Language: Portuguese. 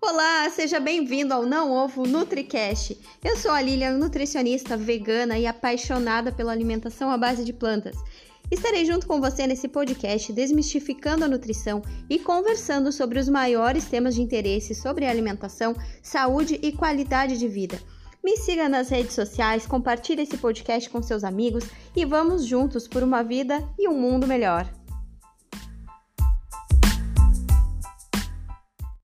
Olá, seja bem-vindo ao Não Ovo NutriCast. Eu sou a Lilian, nutricionista vegana e apaixonada pela alimentação à base de plantas. Estarei junto com você nesse podcast desmistificando a nutrição e conversando sobre os maiores temas de interesse sobre alimentação, saúde e qualidade de vida. Me siga nas redes sociais, compartilhe esse podcast com seus amigos e vamos juntos por uma vida e um mundo melhor.